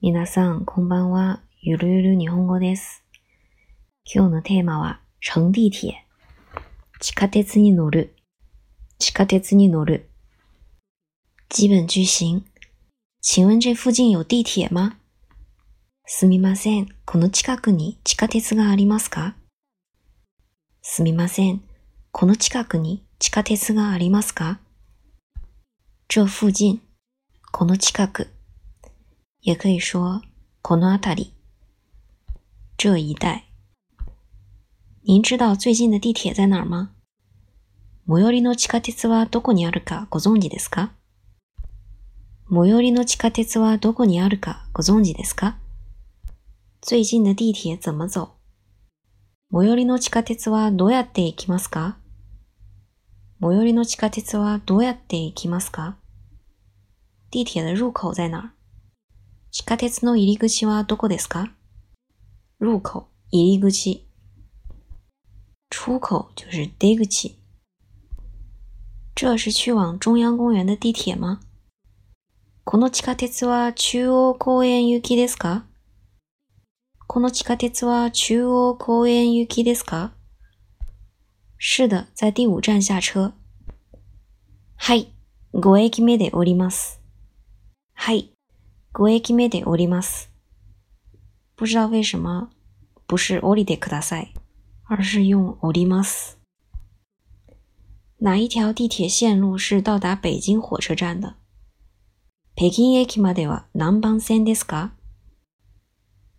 皆さん、こんばんは。ゆるゆる日本語です。今日のテーマは、乘地鐵。地下鉄に乗る。地下鉄に乗る。基本句型。请問这附近有地鐵嗎すみません。この近くに地下鉄がありますか？すみません。この近くに地下鉄がありますか？这附近。この近く。也可以说この辺り。这一带。您知道最近的地铁在哪儿吗？最寄りの地下鉄はどこにあるかご存知ですか最寄りの地下鉄はどこにあるかご存知ですか最近的地铁怎么走？最寄りの地下鉄はどうやって行きますか最寄りの地下鉄はどうやって行きますか地铁的入口在哪儿地下鉄の入り口はどこですか？入口、入り口。出口就是出口。这是去往中央公園的地鐵嗎この地下鉄は中央公園行きですか？この地下鉄は中央公園行きですか？是的、在第五站下車。はい、5駅目で降ります。はい、5駅目で降ります。不知道为什么不是降りてください，而是用降ります。哪一条地铁线路是到达北京火车站的？北京駅までは何番線ですか？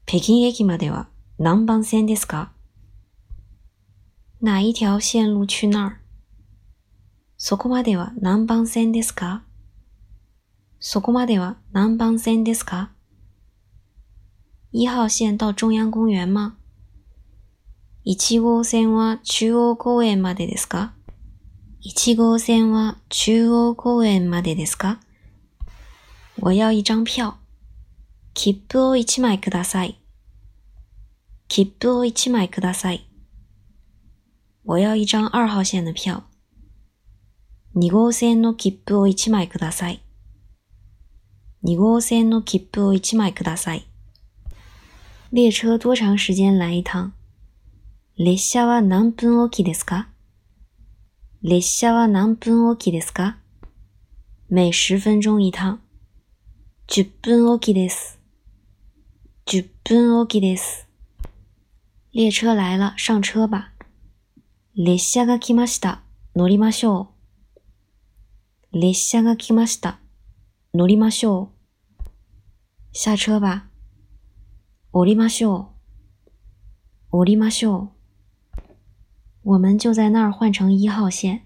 北京駅までは何番線ですか？哪一条线路去那儿？そこまでは何番線ですか？そこまでは何番線ですか？一号線到中央公園吗？1号線は中央公園までですか ?1 号線は中央公園までですか？我要一張票。切符を1枚ください。切符を1枚ください。我要一張二號線の票。2号線の切符を1枚ください。2号線の切符を1枚ください。列車多長時間来一趟列車は何分おきですか？列車は何分おきですか？每十分鐘一趟。10分おきです。10分おきです。列車来了、上車吧。列車が来ました。乗りましょう。列車が来ました。乗りましょう。下車吧。降りましょう。降りましょう。我们就在那儿換成一號線。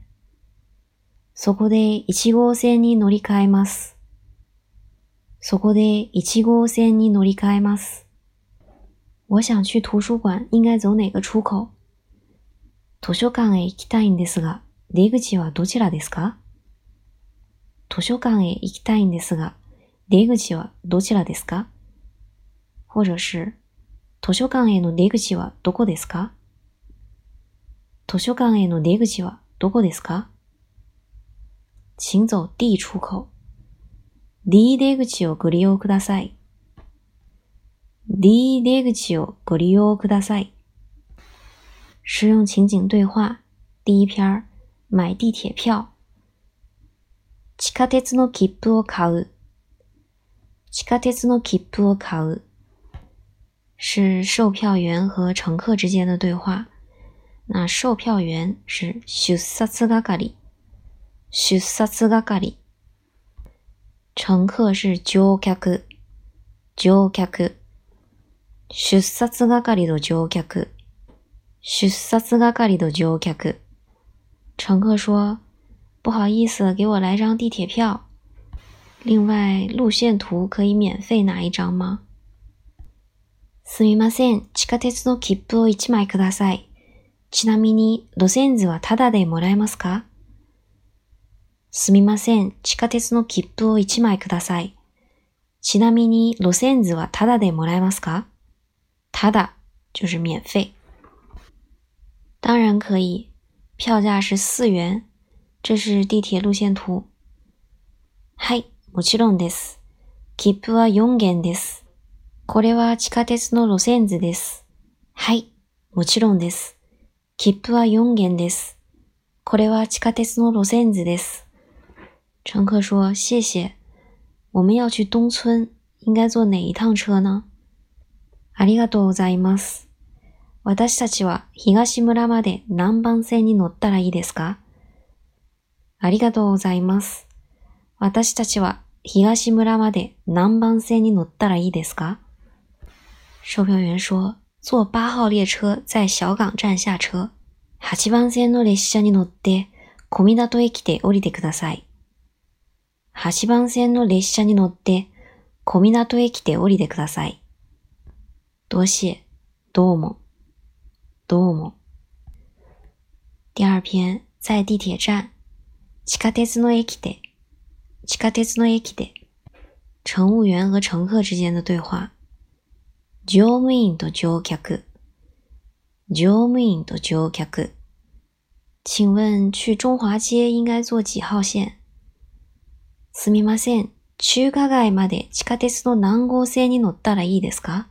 そこで1号線に乗り換えます。そこで1号線に乗り換えます。我想去圖書館應該走哪個出口？図書館へ行きたいんですが、出口はどちらですか？図書館へ行きたいんですが、出口はどちらですか？或者是、図書館への出口はどこですか？図書館への出口はどこですか？請走 D 出口。D 出口をご利用ください。D 出口をご利用ください。实用情景对话。第一篇儿買地鐵票。地下鉄の切符を買う。地下鉄の切符を買う。是售票员和乘客之間的對話。那售票員是出札係。出札係。乘客是乗客。乗客。出札係の乗客。出札係的乗客。乘客說：“不好意思，給我來張地鐵票。另外，路線圖可以免費拿一張嗎？”すみません、地下鉄の切符を1枚ください。ちなみに、路線図はタダでもらえますかすみません、地下鉄の切符を1枚ください。ちなみに、路線図はタダでもらえますかタダ就是免費。当然可以，票價是四元。 這是地鐵路線圖。はい、もちろんです。切符は4元です。これは地下鉄の路線図です。はい、もちろんです。切符は4元です。これは地下鉄の路線図です。乘客说：“谢谢。我们要去东村，应该坐哪一趟车呢？”ありがとうございます。私たちは東村まで何番線に乗ったらいいですか？ありがとうございます。私たちは東村まで何番線に乗ったらいいですか？售票员说：“坐八号列车在小港站下车。8番線の列車に乗って小湊駅で降りてください。8番線の列車に乗って小湊駅で降りてください。多谢、どうも、どうも。第二篇、在地铁站、地下鉄の駅で、地下鉄の駅で、乘務員和乘客之間的對話。乗務員と乗客。乗務員と乗客。请问去中华街应该坐几号線すみません。中華街まで地下鉄の何号線に乗ったらいいですか？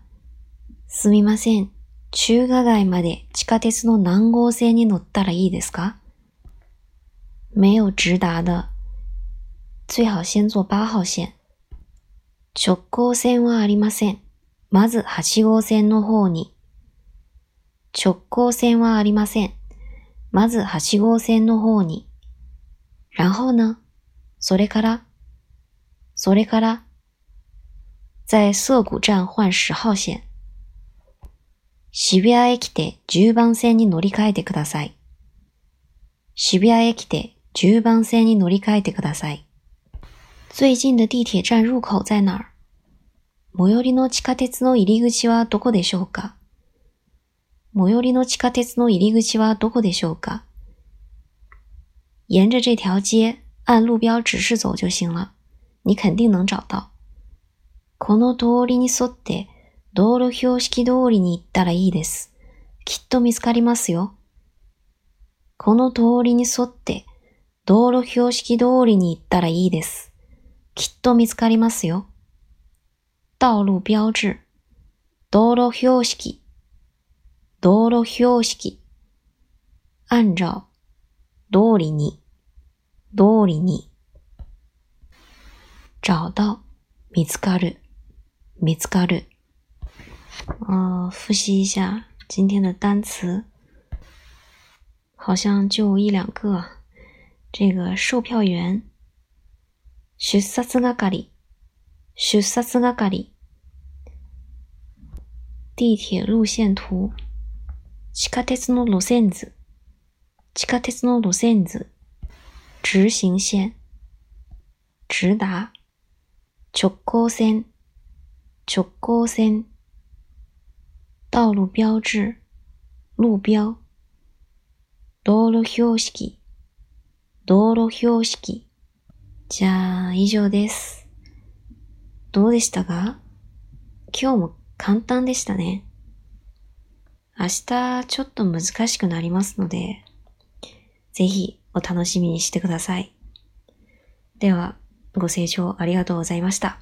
すみません。中華街まで地下鉄の何号線に乗ったらいいですか？没有直达的。最好先坐八号線。直行線はありません。まず8号線の方に。直行線はありません。まず8号線の方に。然后呢？それから、それから、在涩谷站换10号線。渋谷駅で10番線に乗り換えてください。渋谷駅で10番線に乗り換えてください。最近的地铁站入口在哪儿？最寄りの地下鉄の入り口はどこでしょうか？最寄りの地下鉄の入り口はどこでしょうか？沿着这条街按路标指示走就行了。你肯定能找到。この通りに沿って道路標識通りに行ったらいいです。きっと見つかりますよ。この通りに沿って道路標識通りに行ったらいいです。きっと見つかりますよ。道路標志、道路標識、道路標識。按照、通りに、通りに。找到、見つかる、見つかる。呃，复习一下今天的单词，好像就一两个。这个售票员，出札係，出札係。地铁路线图，地下鉄の路線図，地下鉄の路線図，直行線，直達，直行線，直行線。道路標誌、路標、道路標識、道路標識。じゃあ、以上です。どうでしたか？今日も簡単でしたね。明日ちょっと難しくなりますので、ぜひお楽しみにしてください。では、ご清聴ありがとうございました。